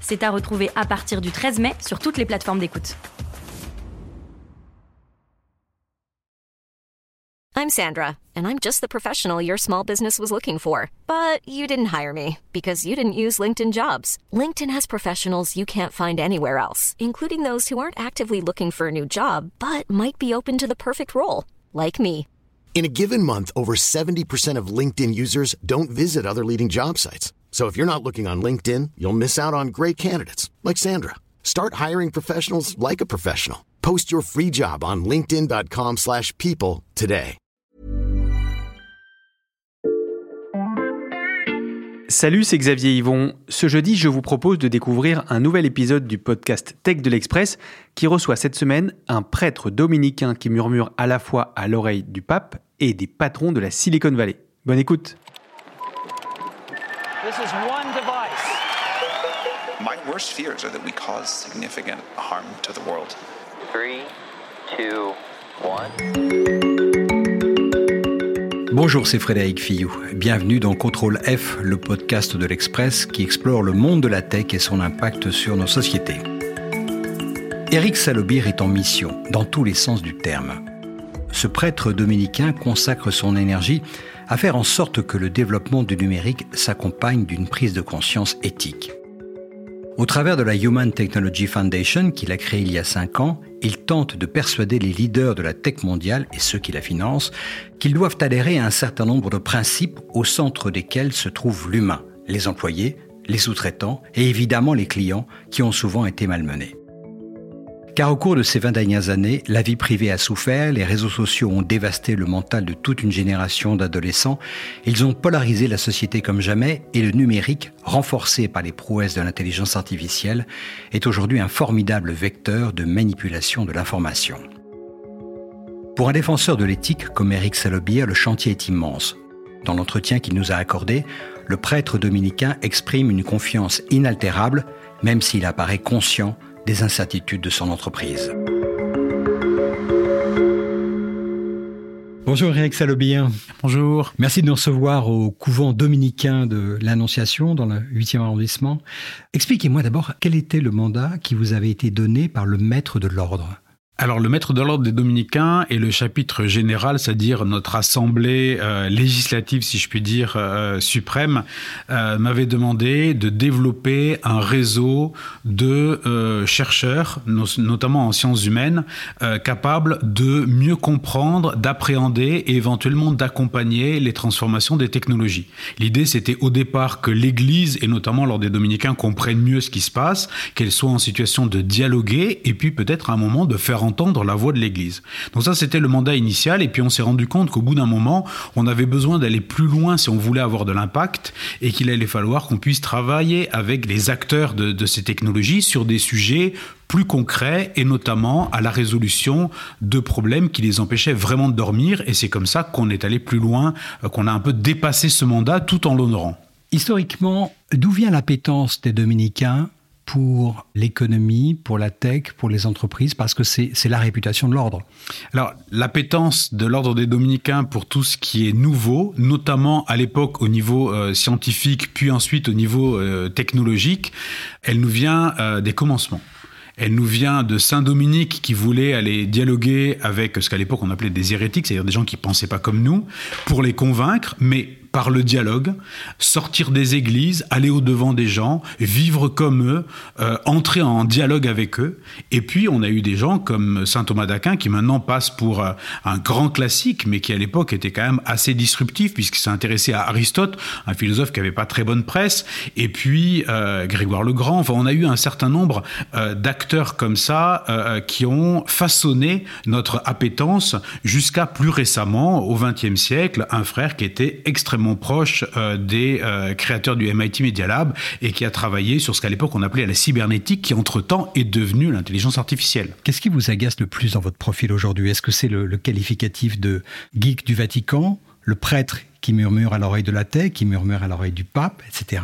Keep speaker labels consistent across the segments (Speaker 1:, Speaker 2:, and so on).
Speaker 1: C'est à retrouver à partir du 13 mai sur toutes les plateformes d'écoute.
Speaker 2: I'm Sandra, and I'm just the professional your small business was looking for. But you didn't hire me because you didn't use LinkedIn jobs. LinkedIn has professionals you can't find anywhere else, including those who aren't actively looking for a new job but might be open to the perfect role, like me.
Speaker 3: In a given month, over 70% of LinkedIn users don't visit other leading job sites. So if you're not looking on LinkedIn, you'll miss out on great candidates like Sandra. Start hiring professionals like a professional. Post your free job on linkedin.com/people today.
Speaker 4: Salut, c'est Xavier Yvon. Ce jeudi, je vous propose de découvrir un nouvel épisode du podcast Tech de l'Express qui reçoit cette semaine un prêtre dominicain qui murmure à la fois à l'oreille du pape et des patrons de la Silicon Valley. Bonne écoute.
Speaker 5: This is one device.
Speaker 6: My worst fears are that we cause significant harm to the world.
Speaker 7: Three, two, one.
Speaker 8: Bonjour, c'est Frédéric Fillou. Bienvenue dans Contrôle F, le podcast de l'Express qui explore le monde de la tech et son impact sur nos sociétés. Eric Salobir est en mission, dans tous les sens du terme. Ce prêtre dominicain consacre son énergie à faire en sorte que le développement du numérique s'accompagne d'une prise de conscience éthique. Au travers de la Human Technology Foundation qu'il a créée il y a cinq ans, il tente de persuader les leaders de la tech mondiale et ceux qui la financent qu'ils doivent adhérer à un certain nombre de principes au centre desquels se trouve l'humain, les employés, les sous-traitants et évidemment les clients qui ont souvent été malmenés. Car au cours de ces 20 dernières années, la vie privée a souffert, les réseaux sociaux ont dévasté le mental de toute une génération d'adolescents, ils ont polarisé la société comme jamais et le numérique, renforcé par les prouesses de l'intelligence artificielle, est aujourd'hui un formidable vecteur de manipulation de l'information. Pour un défenseur de l'éthique comme Eric Salobir, le chantier est immense. Dans l'entretien qu'il nous a accordé, le prêtre dominicain exprime une confiance inaltérable, même s'il apparaît conscient des incertitudes de son entreprise. Bonjour Eric Salobir.
Speaker 9: Bonjour.
Speaker 8: Merci de nous recevoir au couvent dominicain de l'Annonciation dans le 8e arrondissement. Expliquez-moi d'abord quel était le mandat qui vous avait été donné par le maître de l'ordre?
Speaker 9: Alors le maître de l'ordre des dominicains et le chapitre général, c'est-à-dire notre assemblée euh, législative, si je puis dire, euh, suprême, euh, m'avait demandé de développer un réseau de euh, chercheurs, no notamment en sciences humaines, euh, capables de mieux comprendre, d'appréhender et éventuellement d'accompagner les transformations des technologies. L'idée, c'était au départ que l'Église, et notamment lors des dominicains, comprennent mieux ce qui se passe, qu'elle soit en situation de dialoguer et puis peut-être à un moment de faire entendre la voix de l'Église. Donc ça, c'était le mandat initial, et puis on s'est rendu compte qu'au bout d'un moment, on avait besoin d'aller plus loin si on voulait avoir de l'impact, et qu'il allait falloir qu'on puisse travailler avec les acteurs de, ces technologies sur des sujets plus concrets, et notamment à la résolution de problèmes qui les empêchaient vraiment de dormir, et c'est comme ça qu'on est allé plus loin, euh, qu'on a un peu dépassé ce mandat tout en l'honorant.
Speaker 8: Historiquement, d'où vient l'appétence des dominicains pour l'économie, pour la tech, pour les entreprises, parce que c'est la réputation de l'ordre.
Speaker 9: Alors, l'appétence de l'ordre des dominicains pour tout ce qui est nouveau, notamment à l'époque au niveau euh, scientifique, puis ensuite au niveau euh, technologique, elle nous vient euh, des commencements. Elle nous vient de Saint Dominique qui voulait aller dialoguer avec ce qu'à l'époque on appelait des hérétiques, c'est-à-dire des gens qui pensaient pas comme nous, pour les convaincre, mais par le dialogue, sortir des églises, aller au-devant des gens, vivre comme eux, euh, entrer en dialogue avec eux. Et puis, on a eu des gens comme saint Thomas d'Aquin qui maintenant passe pour euh, un grand classique, mais qui à l'époque était quand même assez disruptif puisqu'il s'est intéressé à Aristote, un philosophe qui avait pas très bonne presse, et puis euh, Grégoire le Grand. Enfin, on a eu un certain nombre d'acteurs comme ça qui ont façonné notre appétence jusqu'à plus récemment, au XXe siècle, un frère qui était extrêmement proche des créateurs du MIT Media Lab et qui a travaillé sur ce qu'à l'époque on appelait la cybernétique, qui entre-temps est devenue l'intelligence artificielle.
Speaker 8: Qu'est-ce qui vous agace le plus dans votre profil aujourd'hui? Est-ce que c'est le, le qualificatif de geek du Vatican, le prêtre qui murmure à l'oreille de la tête, qui murmure à l'oreille du pape, etc.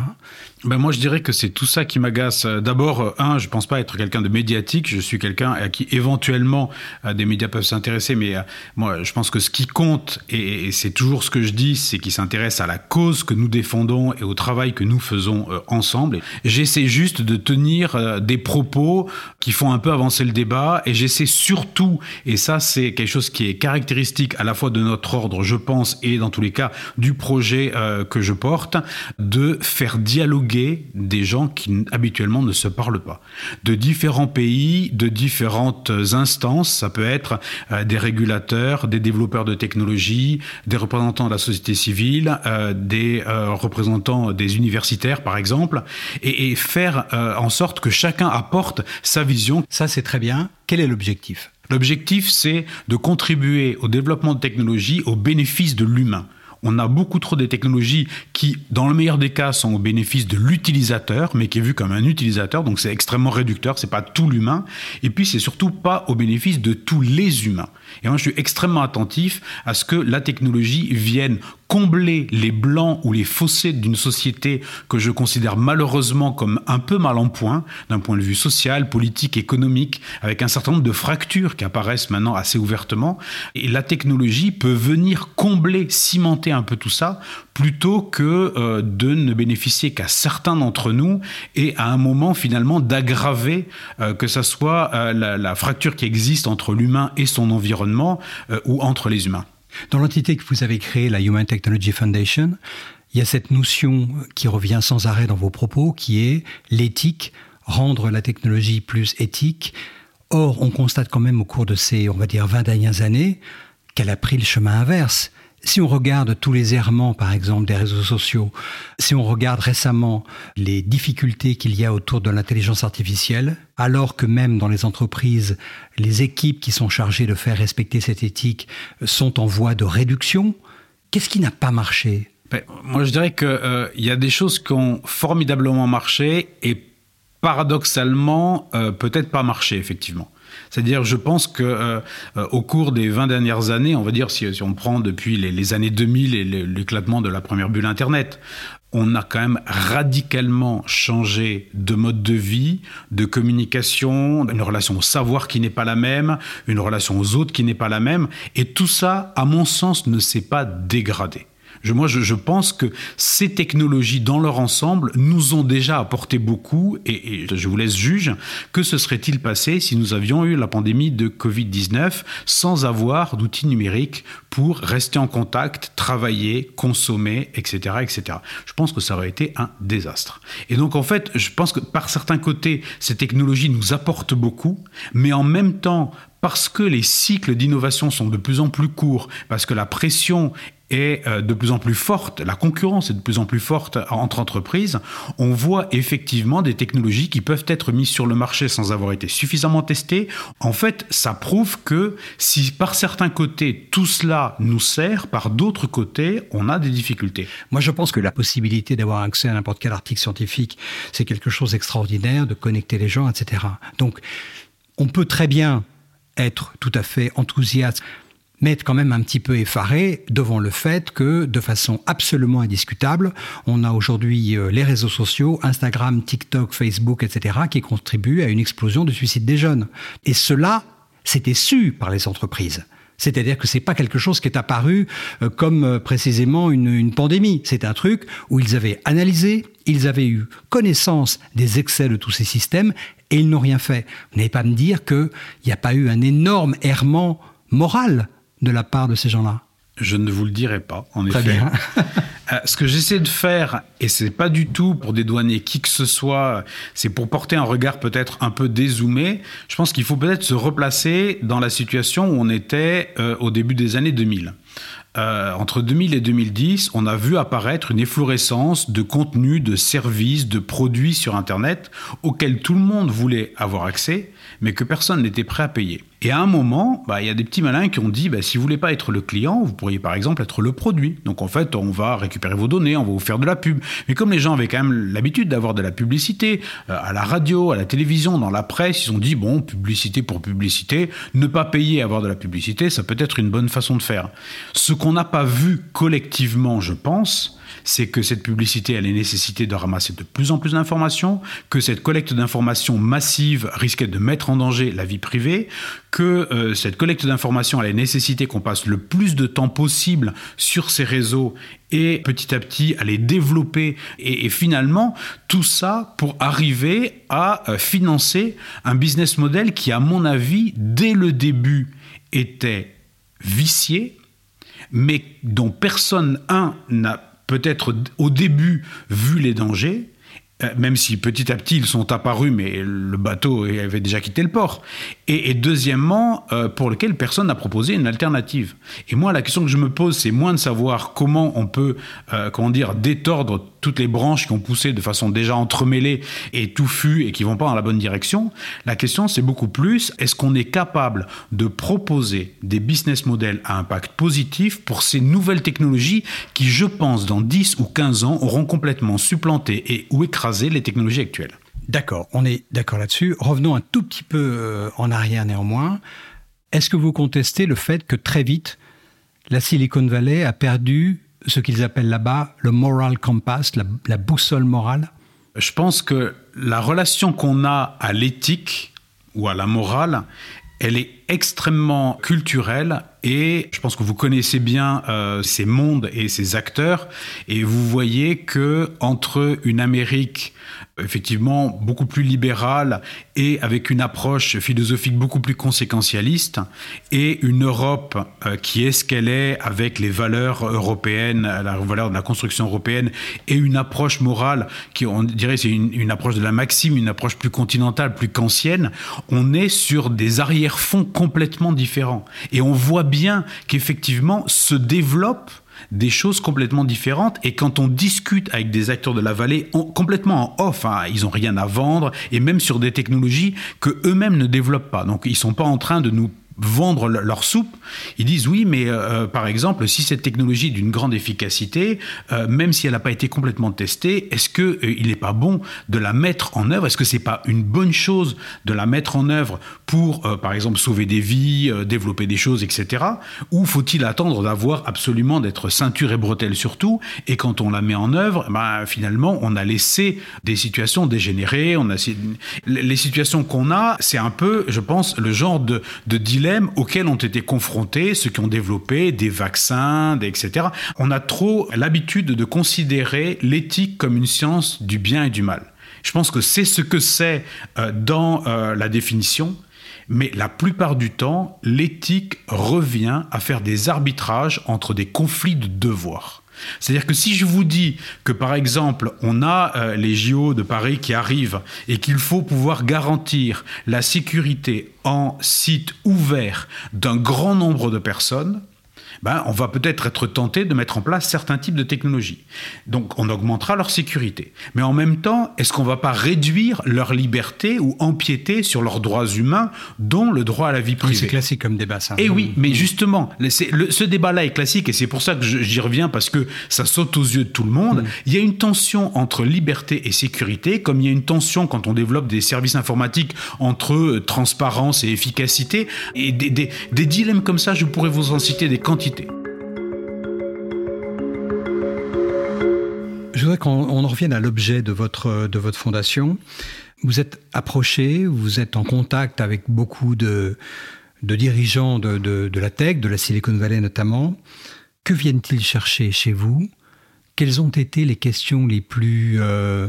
Speaker 9: Ben moi, je dirais que c'est tout ça qui m'agace. D'abord, un, je pense pas être quelqu'un de médiatique. Je suis quelqu'un à qui éventuellement euh, des médias peuvent s'intéresser, mais euh, moi, je pense que ce qui compte, et, c'est toujours ce que je dis, c'est qu'ils s'intéressent à la cause que nous défendons et au travail que nous faisons euh, ensemble. J'essaie juste de tenir des propos qui font un peu avancer le débat, et j'essaie surtout, et ça, c'est quelque chose qui est caractéristique à la fois de notre ordre, je pense, et dans tous les cas du projet que je porte, de faire dialoguer des gens qui habituellement ne se parlent pas. De différents pays, de différentes instances, ça peut être euh, des régulateurs, des développeurs de technologie, des représentants de la société civile, euh, des euh, représentants des universitaires par exemple, et, faire en sorte que chacun apporte sa vision.
Speaker 8: Ça c'est très bien. Quel est l'objectif?
Speaker 9: L'objectif, c'est de contribuer au développement de technologies au bénéfice de l'humain. On a beaucoup trop de technologies qui, dans le meilleur des cas, sont au bénéfice de l'utilisateur, mais qui est vu comme un utilisateur, donc c'est extrêmement réducteur, c'est pas tout l'humain. Et puis c'est surtout pas au bénéfice de tous les humains. Et moi, je suis extrêmement attentif à ce que la technologie vienne combler les blancs ou les fossés d'une société que je considère malheureusement comme un peu mal en point, d'un point de vue social, politique, économique, avec un certain nombre de fractures qui apparaissent maintenant assez ouvertement. Et la technologie peut venir combler, cimenter un peu tout ça, plutôt que euh, de ne bénéficier qu'à certains d'entre nous et à un moment finalement d'aggraver euh, que ce soit euh, la, la, fracture qui existe entre l'humain et son environnement ou entre les humains.
Speaker 8: Dans l'entité que vous avez créée, la Human Technology Foundation, il y a cette notion qui revient sans arrêt dans vos propos, qui est l'éthique, rendre la technologie plus éthique. Or, on constate quand même au cours de ces, on va dire, 20 dernières années, qu'elle a pris le chemin inverse. Si on regarde tous les errements, par exemple, des réseaux sociaux, si on regarde récemment les difficultés qu'il y a autour de l'intelligence artificielle, alors que même dans les entreprises, les équipes qui sont chargées de faire respecter cette éthique sont en voie de réduction, qu'est-ce qui n'a pas marché?
Speaker 9: Ben, Moi, je dirais qu'il euh, y a des choses qui ont formidablement marché et paradoxalement, euh, peut-être pas marché, effectivement. C'est-à-dire, je pense que euh, euh, au cours des 20 dernières années, on va dire, si, on prend depuis les, années 2000 et l'éclatement de la première bulle Internet, on a quand même radicalement changé de mode de vie, de communication, une relation au savoir qui n'est pas la même, une relation aux autres qui n'est pas la même, et tout ça, à mon sens, ne s'est pas dégradé moi, je, pense que ces technologies, dans leur ensemble, nous ont déjà apporté beaucoup, et, je vous laisse juge, que se serait-il passé si nous avions eu la pandémie de Covid-19 sans avoir d'outils numériques pour rester en contact, travailler, consommer, etc., etc. Je pense que ça aurait été un désastre. Et donc, en fait, je pense que par certains côtés, ces technologies nous apportent beaucoup, mais en même temps, parce que les cycles d'innovation sont de plus en plus courts, parce que la pression est euh, de plus en plus forte, la concurrence est de plus en plus forte entre entreprises, on voit effectivement des technologies qui peuvent être mises sur le marché sans avoir été suffisamment testées. En fait, ça prouve que si par certains côtés tout cela nous sert, par d'autres côtés, on a des difficultés.
Speaker 8: Moi, je pense que la possibilité d'avoir accès à n'importe quel article scientifique, c'est quelque chose d'extraordinaire, de connecter les gens, etc. Donc, on peut très bien être tout à fait enthousiaste mais être quand même un petit peu effaré devant le fait que, de façon absolument indiscutable, on a aujourd'hui euh, les réseaux sociaux, Instagram, TikTok, Facebook, etc., qui contribuent à une explosion de suicide des jeunes. Et cela, c'était su par les entreprises. C'est-à-dire que c'est pas quelque chose qui est apparu euh, comme euh, précisément une, une pandémie. C'est un truc où ils avaient analysé, ils avaient eu connaissance des excès de tous ces systèmes et ils n'ont rien fait. Vous n'allez pas me dire qu'il n'y a pas eu un énorme errement moral de la part de ces gens-là
Speaker 9: je ne vous le dirai pas, en Très effet. Bien. Euh, ce que j'essaie de faire, et c'est pas du tout pour dédouaner qui que ce soit, c'est pour porter un regard peut-être un peu dézoomé. Je pense qu'il faut peut-être se replacer dans la situation où on était euh, au début des années 2000. Euh, entre 2000 et 2010, on a vu apparaître une efflorescence de contenus, de services, de produits sur Internet auxquels tout le monde voulait avoir accès, mais que personne n'était prêt à payer. Et à un moment, bah, il y a des petits malins qui ont dit, bah, si vous voulez pas être le client, vous pourriez par exemple être le produit. Donc en fait, on va récupérer vos données, on va vous faire de la pub. Mais comme les gens avaient quand même l'habitude d'avoir de la publicité euh, à la radio, à la télévision, dans la presse, ils ont dit, bon, publicité pour publicité, ne pas payer avoir de la publicité, ça peut être une bonne façon de faire. Ce qu'on n'a pas vu collectivement, je pense, c'est que cette publicité allait nécessiter de ramasser de plus en plus d'informations, que cette collecte d'informations massive risquait de mettre en danger la vie privée, que euh, cette collecte d'informations allait nécessiter qu'on passe le plus de temps possible sur ces réseaux et petit à petit à les développer. Et, finalement tout ça pour arriver à euh, financer un business model qui à mon avis dès le début était vicié mais dont personne un n'a peut-être au début vu les dangers, euh, même si petit à petit ils sont apparus, mais le bateau avait déjà quitté le port. Et, deuxièmement, euh, pour lequel personne n'a proposé une alternative. Et moi, la question que je me pose, c'est moins de savoir comment on peut, euh, comment dire, détordre toutes les branches qui ont poussé de façon déjà entremêlée et touffue et qui vont pas dans la bonne direction. La question, c'est beaucoup plus, est-ce qu'on est capable de proposer des business models à impact positif pour ces nouvelles technologies qui, je pense, dans 10 ou 15 ans, auront complètement supplanté et ou écrasé les technologies actuelles?
Speaker 8: D'accord, on est d'accord là-dessus. Revenons un tout petit peu euh, en arrière néanmoins. Est-ce que vous contestez le fait que très vite, la Silicon Valley a perdu ce qu'ils appellent là-bas le moral compass, la, boussole morale?
Speaker 9: Je pense que la relation qu'on a à l'éthique ou à la morale, elle est extrêmement culturelle et je pense que vous connaissez bien euh, ces mondes et ces acteurs et vous voyez que entre une Amérique effectivement beaucoup plus libérale et avec une approche philosophique beaucoup plus conséquentialiste et une Europe euh, qui est ce qu'elle est avec les valeurs européennes, la valeur de la construction européenne et une approche morale qui on dirait c'est une, une approche de la maxime, une approche plus continentale, plus qu'ancienne, on est sur des arrière-fonds complètement différents. Et on voit bien qu'effectivement se développe des choses complètement différentes. Et quand on discute avec des acteurs de la vallée, complètement en off, hein, ils n'ont rien à vendre, et même sur des technologies que eux-mêmes ne développent pas. Donc ils sont pas en train de nous vendre leur soupe, ils disent oui, mais euh, euh, par exemple, si cette technologie est d'une grande efficacité, euh, même si elle n'a pas été complètement testée, est-ce que il n'est pas bon de la mettre en œuvre? Est-ce que c'est pas une bonne chose de la mettre en œuvre pour, par exemple, sauver des vies, développer des choses, etc. Ou faut-il attendre d'avoir absolument d'être ceinture et bretelle surtout Et quand on la met en œuvre, ben, finalement, on a laissé des situations dégénérer. On a les situations qu'on a, c'est un peu, je pense, le genre de, de dilemme auxquels ont été confrontés ceux qui ont développé des vaccins, etc. On a trop l'habitude de considérer l'éthique comme une science du bien et du mal. Je pense que c'est ce que c'est euh, dans euh, la définition, mais la plupart du temps, l'éthique revient à faire des arbitrages entre des conflits de devoirs. C'est-à-dire que si je vous dis que par exemple on a euh, les JO de Paris qui arrivent et qu'il faut pouvoir garantir la sécurité en site ouvert d'un grand nombre de personnes, ben, on va peut-être être tenté de mettre en place certains types de technologies. Donc on augmentera leur sécurité. Mais en même temps, est-ce qu'on ne va pas réduire leur liberté ou empiéter sur leurs droits humains, dont le droit à la vie privée
Speaker 8: C'est classique comme débat, ça.
Speaker 9: Et eh oui, mais justement, ce débat-là est classique et c'est pour ça que j'y reviens parce que ça saute aux yeux de tout le monde. Mm. Il y a une tension entre liberté et sécurité, comme il y a une tension quand on développe des services informatiques entre euh, transparence et efficacité. Et des, des dilemmes comme ça, je pourrais vous en citer des quantités
Speaker 8: je voudrais qu'on en revienne à l'objet de votre, de votre fondation. Vous êtes approché, vous êtes en contact avec beaucoup de, de dirigeants de, de, la tech, de la Silicon Valley notamment. Que viennent-ils chercher chez vous? Quelles ont été les questions les plus... Euh,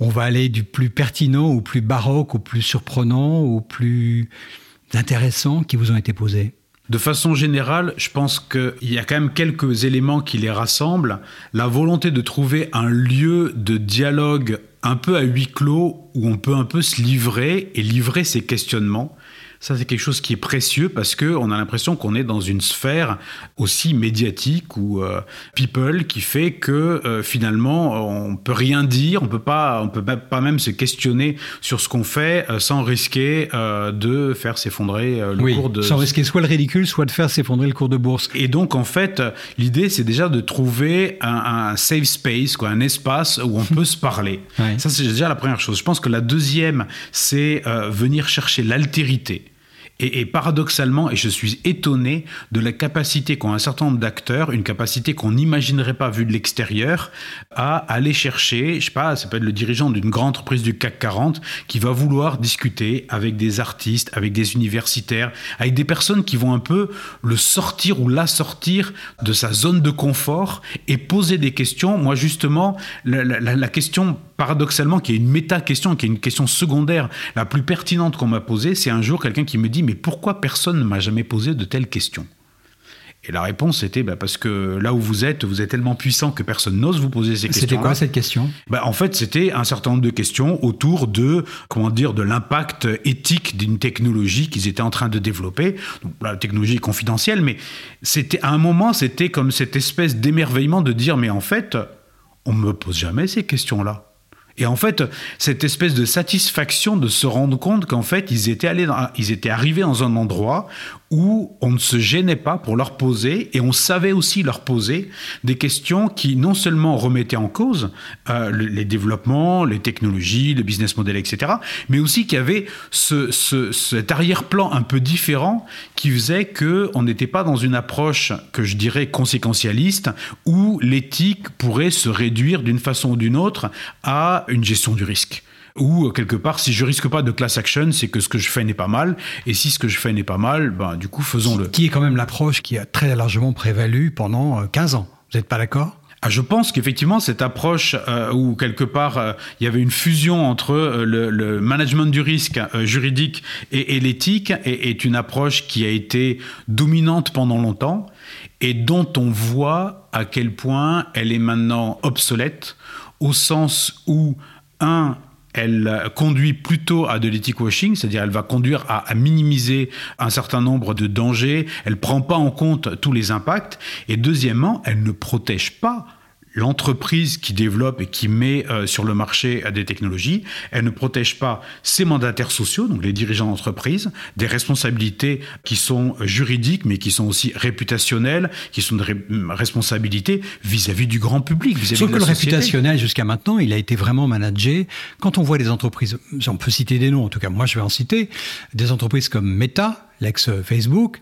Speaker 8: on va aller du plus pertinent au plus baroque, au plus surprenant, au plus intéressant qui vous ont été posées?
Speaker 9: De façon générale, je pense qu'il y a quand même quelques éléments qui les rassemblent. La volonté de trouver un lieu de dialogue un peu à huis clos où on peut un peu se livrer et livrer ses questionnements. Ça, c'est quelque chose qui est précieux parce que on a l'impression qu'on est dans une sphère aussi médiatique ou euh, people qui fait que euh, finalement on peut rien dire, on peut pas, on peut pas même se questionner sur ce qu'on fait euh, sans risquer de faire s'effondrer le cours de.
Speaker 8: Sans risquer soit le ridicule, soit de faire s'effondrer le cours de bourse.
Speaker 9: Et donc en fait, l'idée c'est déjà de trouver un, safe space, quoi, un espace où on peut se parler. Ça c'est déjà la première chose. Je pense que la deuxième, c'est venir chercher l'altérité. Et, paradoxalement, et je suis étonné de la capacité qu'ont un certain nombre d'acteurs, une capacité qu'on n'imaginerait pas vue de l'extérieur, à aller chercher, je sais pas, ça peut être le dirigeant d'une grande entreprise du CAC 40 qui va vouloir discuter avec des artistes, avec des universitaires, avec des personnes qui vont un peu le sortir ou la sortir de sa zone de confort et poser des questions. Moi, justement, la, la question paradoxalement, qui est une méta-question, qui est une question secondaire, la plus pertinente qu'on m'a posée, c'est un jour quelqu'un qui me dit Mais pourquoi personne ne m'a jamais posé de telles questions? Et la réponse était bah, parce que là où vous êtes, vous êtes tellement puissant que personne n'ose vous poser ces questions.
Speaker 8: C'était quoi cette question?
Speaker 9: Bah, En fait, c'était un certain nombre de questions autour de comment dire de l'impact éthique d'une technologie qu'ils étaient en train de développer. Donc, la technologie est confidentielle, mais c'était à un moment, c'était comme cette espèce d'émerveillement de dire mais en fait, on me pose jamais ces questions-là. Et en fait, cette espèce de satisfaction de se rendre compte qu'en fait, ils étaient, allés ils étaient arrivés dans un endroit où on ne se gênait pas pour leur poser et on savait aussi leur poser des questions qui non seulement remettaient en cause euh, les développements, les technologies, le business model, etc., mais aussi avait ce, cet arrière-plan un peu différent qui faisait que on n'était pas dans une approche que je dirais conséquentialiste où l'éthique pourrait se réduire d'une façon ou d'une autre à une gestion du risque ou euh, quelque part, si je risque pas de class action, c'est que ce que je fais n'est pas mal, et si ce que je fais n'est pas mal, ben, du coup, faisons-le.
Speaker 8: Qui est quand même l'approche qui a très largement prévalu pendant 15 euh, ans. Vous n'êtes pas d'accord?
Speaker 9: Ah, je pense qu'effectivement, cette approche euh, où quelque part il y avait une fusion entre le, management du risque juridique et, l'éthique est, est, une approche qui a été dominante pendant longtemps et dont on voit à quel point elle est maintenant obsolète au sens où, un, elle conduit plutôt à de l'éthique washing, c'est-à-dire elle va conduire à, minimiser un certain nombre de dangers, elle prend pas en compte tous les impacts, et deuxièmement, elle ne protège pas l'entreprise qui développe et qui met euh, sur le marché des technologies, elle ne protège pas ses mandataires sociaux, donc les dirigeants d'entreprise, des responsabilités qui sont juridiques, mais qui sont aussi réputationnelles, qui sont des responsabilités vis-à-vis du grand public. Vis -vis
Speaker 8: Sauf
Speaker 9: que
Speaker 8: le réputationnel, jusqu'à maintenant, il a été vraiment managé. Quand on voit des entreprises, on peut citer des noms, en tout cas moi je vais en citer, des entreprises comme Meta, l'ex-Facebook,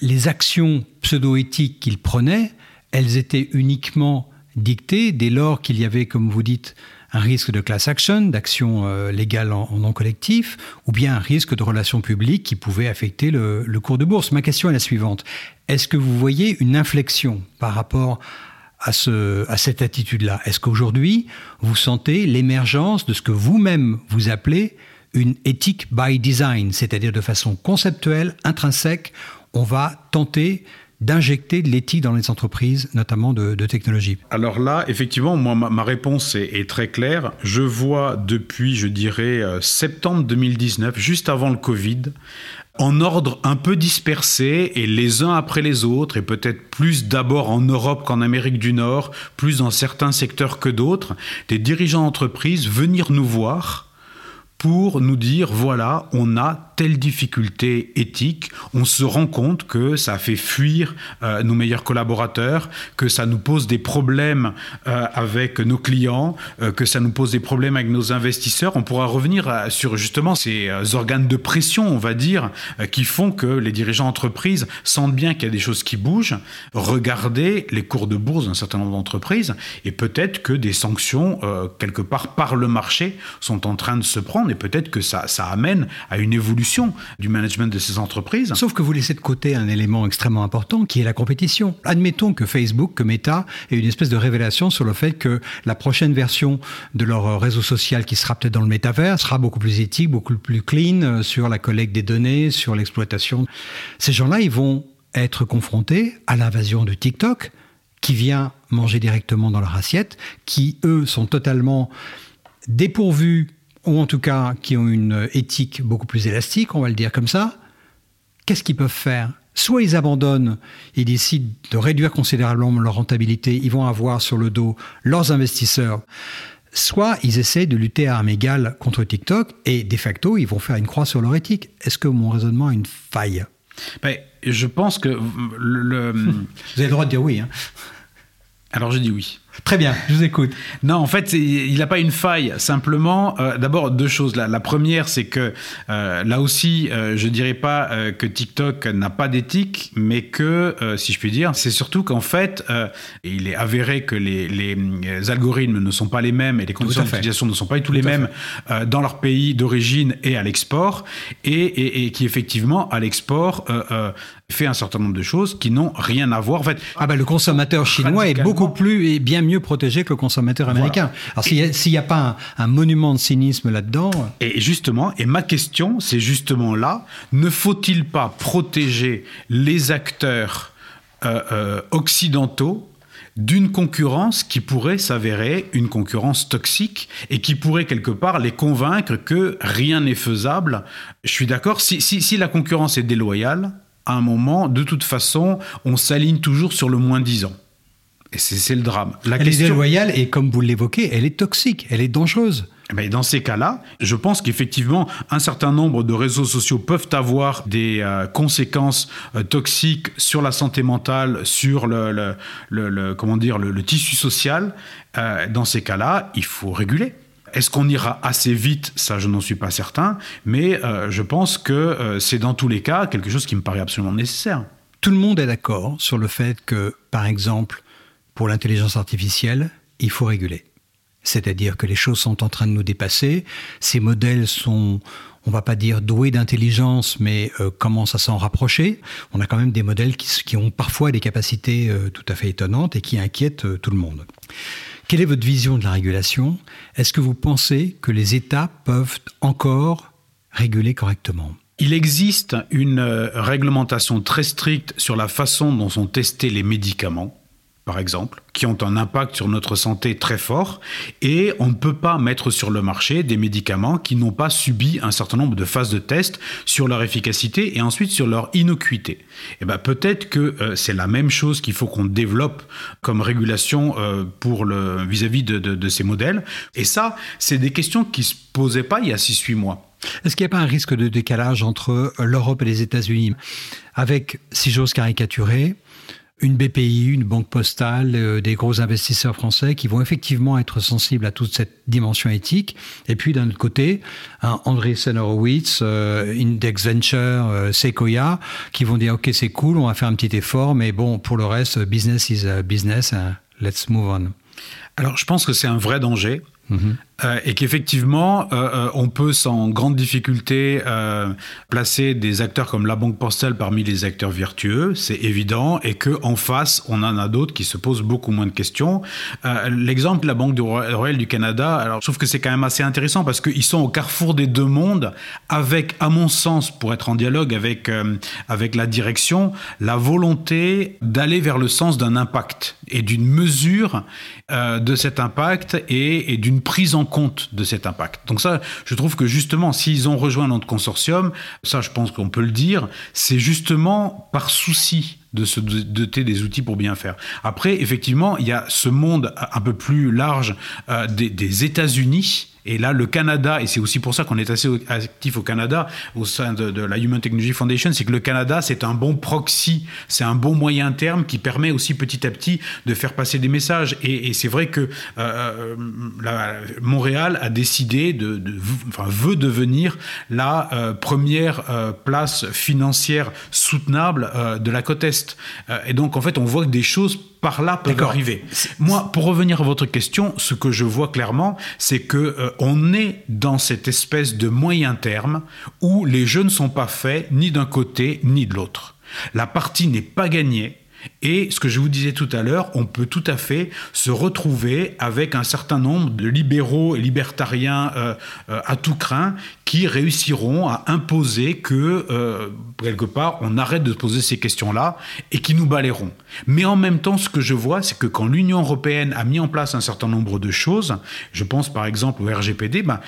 Speaker 8: les actions pseudo-éthiques qu'ils prenaient, elles étaient uniquement dicté dès lors qu'il y avait, comme vous dites, un risque de class action, d'action euh, légale en, non collectif, ou bien un risque de relations publiques qui pouvait affecter le, cours de bourse. Ma question est la suivante. Est-ce que vous voyez une inflexion par rapport à, ce, à cette attitude-là? Est-ce qu'aujourd'hui, vous sentez l'émergence de ce que vous-même vous appelez une éthique by design, c'est-à-dire de façon conceptuelle, intrinsèque, on va tenter d'injecter de l'éthique dans les entreprises, notamment de, technologie
Speaker 9: Alors là, effectivement, moi, ma, réponse est, très claire. Je vois depuis, je dirais, euh, septembre 2019, juste avant le Covid, en ordre un peu dispersé et les uns après les autres, et peut-être plus d'abord en Europe qu'en Amérique du Nord, plus dans certains secteurs que d'autres, des dirigeants d'entreprise venir nous voir pour nous dire, voilà, on a telle difficulté éthique, on se rend compte que ça fait fuir euh, nos meilleurs collaborateurs, que ça nous pose des problèmes euh, avec nos clients, euh, que ça nous pose des problèmes avec nos investisseurs. On pourra revenir sur justement ces organes de pression, on va dire, qui font que les dirigeants d'entreprise sentent bien qu'il y a des choses qui bougent. Regardez les cours de bourse d'un certain nombre d'entreprises et peut-être que des sanctions, quelque part par le marché, sont en train de se prendre et peut-être que ça, ça amène à une évolution du management de ces entreprises.
Speaker 8: Sauf que vous laissez de côté un élément extrêmement important qui est la compétition. Admettons que Facebook, que Meta ait une espèce de révélation sur le fait que la prochaine version de leur réseau social qui sera peut-être dans le métavers sera beaucoup plus éthique, beaucoup plus clean euh, sur la collecte des données, sur l'exploitation. Ces gens-là, ils vont être confrontés à l'invasion de TikTok qui vient manger directement dans leur assiette, qui eux sont totalement dépourvus ou en tout cas qui ont une éthique beaucoup plus élastique, on va le dire comme ça, qu'est-ce qu'ils peuvent faire? Soit ils abandonnent, ils décident de réduire considérablement leur rentabilité, ils vont avoir sur le dos leurs investisseurs, soit ils essaient de lutter à armes égales contre TikTok et de facto ils vont faire une croix sur leur éthique. Est-ce que mon raisonnement a une faille?
Speaker 9: Ben, Je pense que le,
Speaker 8: Vous avez le droit de dire oui. Hein.
Speaker 9: Alors je dis oui.
Speaker 8: Très bien, je vous écoute.
Speaker 9: Non, en fait, il n'a pas une faille. Simplement, euh, d'abord deux choses. La, la première, c'est que euh, là aussi, euh, je dirais pas que TikTok n'a pas d'éthique, mais que, si je puis dire, c'est surtout qu'en fait, il est avéré que les, les, algorithmes ne sont pas les mêmes et les conditions d'utilisation ne sont pas du tout, tout les mêmes dans leur pays d'origine et à l'export, et, et, et, qui effectivement à l'export fait un certain nombre de choses qui n'ont rien à voir. En fait,
Speaker 8: ah ben le consommateur chinois est beaucoup plus et bien mieux protégé que le consommateur américain. Voilà. Alors s'il n'y a, a, pas un, un, monument de cynisme là-dedans.
Speaker 9: Et justement, et ma question, c'est justement là, ne faut-il pas protéger les acteurs euh, euh, occidentaux d'une concurrence qui pourrait s'avérer une concurrence toxique et qui pourrait quelque part les convaincre que rien n'est faisable? Je suis d'accord, si, si, si la concurrence est déloyale, à un moment, de toute façon, on s'aligne toujours sur le moins disant. Et c'est le drame.
Speaker 8: La elle question... est déloyale et comme vous l'évoquez, elle est toxique, elle est dangereuse.
Speaker 9: Mais dans ces cas-là, je pense qu'effectivement, un certain nombre de réseaux sociaux peuvent avoir des euh, conséquences euh, toxiques sur la santé mentale, sur le, le, le, le comment dire, le, tissu social. Euh, dans ces cas-là, il faut réguler. Est-ce qu'on ira assez vite? Ça, je n'en suis pas certain, mais euh, je pense que euh, c'est dans tous les cas quelque chose qui me paraît absolument nécessaire.
Speaker 8: Tout le monde est d'accord sur le fait que, par exemple, pour l'intelligence artificielle, il faut réguler. C'est-à-dire que les choses sont en train de nous dépasser, ces modèles sont, on va pas dire doués d'intelligence, mais euh, commencent à s'en rapprocher? On a quand même des modèles qui, ont parfois des capacités tout à fait étonnantes et qui inquiètent tout le monde. Quelle est votre vision de la régulation? Est-ce que vous pensez que les États peuvent encore réguler correctement?
Speaker 9: Il existe une réglementation très stricte sur la façon dont sont testés les médicaments par exemple, qui ont un impact sur notre santé très fort, et on ne peut pas mettre sur le marché des médicaments qui n'ont pas subi un certain nombre de phases de test sur leur efficacité et ensuite sur leur innocuité. Et eh ben peut-être que euh, c'est la même chose qu'il faut qu'on développe comme régulation euh, pour le vis-à-vis -vis de, de, ces modèles. Et ça, c'est des questions qui se posaient pas il y a 6-8 mois.
Speaker 8: Est-ce qu'il n'y a pas un risque de décalage entre l'Europe et les États-Unis? Avec, si j'ose caricaturer, une BPI, une banque postale, euh, des gros investisseurs français qui vont effectivement être sensibles à toute cette dimension éthique. Et puis d'un autre côté, un Andreessen Horowitz, euh, Index Venture, euh, Sequoia, qui vont dire ok c'est cool, on va faire un petit effort, mais bon pour le reste, business is business, let's move on.
Speaker 9: Alors je pense que c'est un vrai danger. Mm -hmm. Euh, et qu'effectivement, euh, on peut sans grande difficulté euh, placer des acteurs comme la Banque Postale parmi les acteurs vertueux, c'est évident, et que en face, on en a d'autres qui se posent beaucoup moins de questions. Euh, L'exemple de la Banque Royale du Canada, alors je trouve que c'est quand même assez intéressant parce qu'ils sont au carrefour des deux mondes, avec, à mon sens, pour être en dialogue avec euh, avec la direction, la volonté d'aller vers le sens d'un impact et d'une mesure euh, de cet impact et, et d'une prise en compte de cet impact. Donc ça, je trouve que justement, s'ils ont rejoint notre consortium, ça je pense qu'on peut le dire, c'est justement par souci de se doter des outils pour bien faire. Après, effectivement, il y a ce monde un peu plus large euh, des, des États-Unis et là, le Canada, et c'est aussi pour ça qu'on est assez actif au Canada, au sein de, la Human Technology Foundation, c'est que le Canada, c'est un bon proxy, c'est un bon moyen terme qui permet aussi petit à petit de faire passer des messages. Et, c'est vrai que euh, la, Montréal a décidé de, enfin, veut devenir la euh, première euh, place financière soutenable euh, de la côte est. Euh, et donc, en fait, on voit que des choses par là peuvent arriver. Moi, pour revenir à votre question, ce que je vois clairement, c'est que euh, on est dans cette espèce de moyen terme où les jeux ne sont pas faits ni d'un côté ni de l'autre. La partie n'est pas gagnée. Et ce que je vous disais tout à l'heure, on peut tout à fait se retrouver avec un certain nombre de libéraux et libertariens euh, euh, à tout craint qui réussiront à imposer que, euh, quelque part, on arrête de poser ces questions-là et qui nous balayeront. Mais en même temps, ce que je vois, c'est que quand l'Union européenne a mis en place un certain nombre de choses, je pense par exemple au RGPD, ben,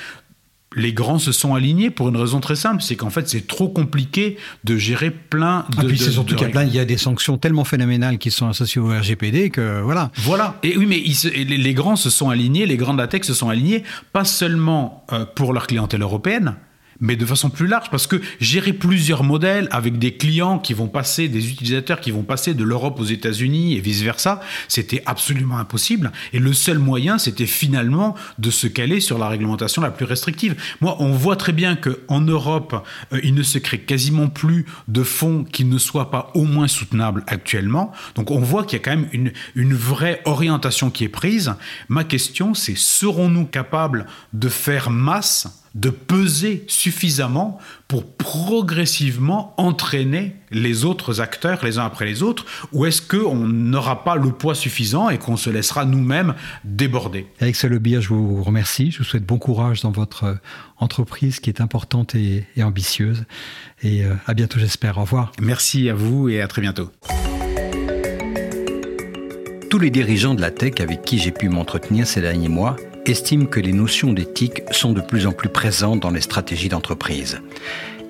Speaker 9: les grands se sont alignés pour une raison très simple, c'est qu'en fait c'est trop compliqué de gérer plein de.
Speaker 8: Ah, puis c'est surtout qu'il y a
Speaker 9: règles.
Speaker 8: plein- il y a des sanctions tellement phénoménales qui sont associées au RGPD que voilà.
Speaker 9: Voilà. Et oui, mais ils se- et les, les grands se sont alignés, les grands de la tech se sont alignés, pas seulement euh, pour leur clientèle européenne, mais de façon plus large, parce que gérer plusieurs modèles avec des clients qui vont passer, des utilisateurs qui vont passer de l'Europe aux États-Unis et vice-versa, c'était absolument impossible. Et le seul moyen, c'était finalement de se caler sur la réglementation la plus restrictive. Moi, on voit très bien qu'en Europe, euh, il ne se crée quasiment plus de fonds qui ne soient pas au moins soutenables actuellement. Donc on voit qu'il y a quand même une, une vraie orientation qui est prise. Ma question, c'est serons-nous capables de faire masse de peser suffisamment pour progressivement entraîner les autres acteurs les uns après les autres Ou est-ce qu'on n'aura pas le poids suffisant et qu'on se laissera nous-mêmes déborder?
Speaker 8: Eric Salobir, je vous remercie. Je vous souhaite bon courage dans votre euh, entreprise qui est importante et, et ambitieuse. Et euh, à bientôt, j'espère. Au revoir.
Speaker 9: Merci à vous et à très bientôt.
Speaker 8: Tous les dirigeants de la tech avec qui j'ai pu m'entretenir ces derniers mois estiment que les notions d'éthique sont de plus en plus présentes dans les stratégies d'entreprise.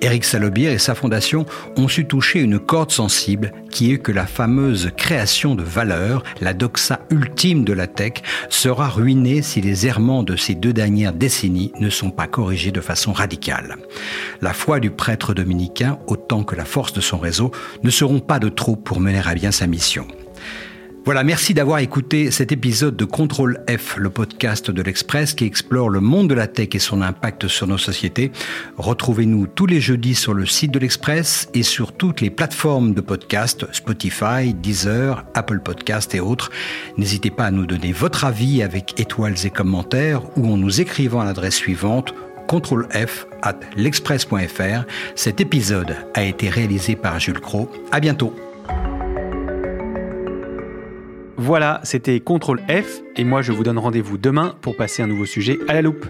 Speaker 8: Eric Salobir et sa fondation ont su toucher une corde sensible qui est que la fameuse création de valeur, la doxa ultime de la tech, sera ruinée si les errements de ces deux dernières décennies ne sont pas corrigés de façon radicale. La foi du prêtre dominicain, autant que la force de son réseau, ne seront pas de trop pour mener à bien sa mission. Voilà, merci d'avoir écouté cet épisode de Contrôle F, le podcast de l'Express qui explore le monde de la tech et son impact sur nos sociétés. Retrouvez-nous tous les jeudis sur le site de l'Express et sur toutes les plateformes de podcast, Spotify, Deezer, Apple Podcast et autres. N'hésitez pas à nous donner votre avis avec étoiles et commentaires ou en nous écrivant à l'adresse suivante contrôle F at l'express.fr. Cet épisode a été réalisé par Jules Cro. À bientôt.
Speaker 4: Voilà, c'était Contrôle F, et moi je vous donne rendez-vous demain pour passer un nouveau sujet à la loupe.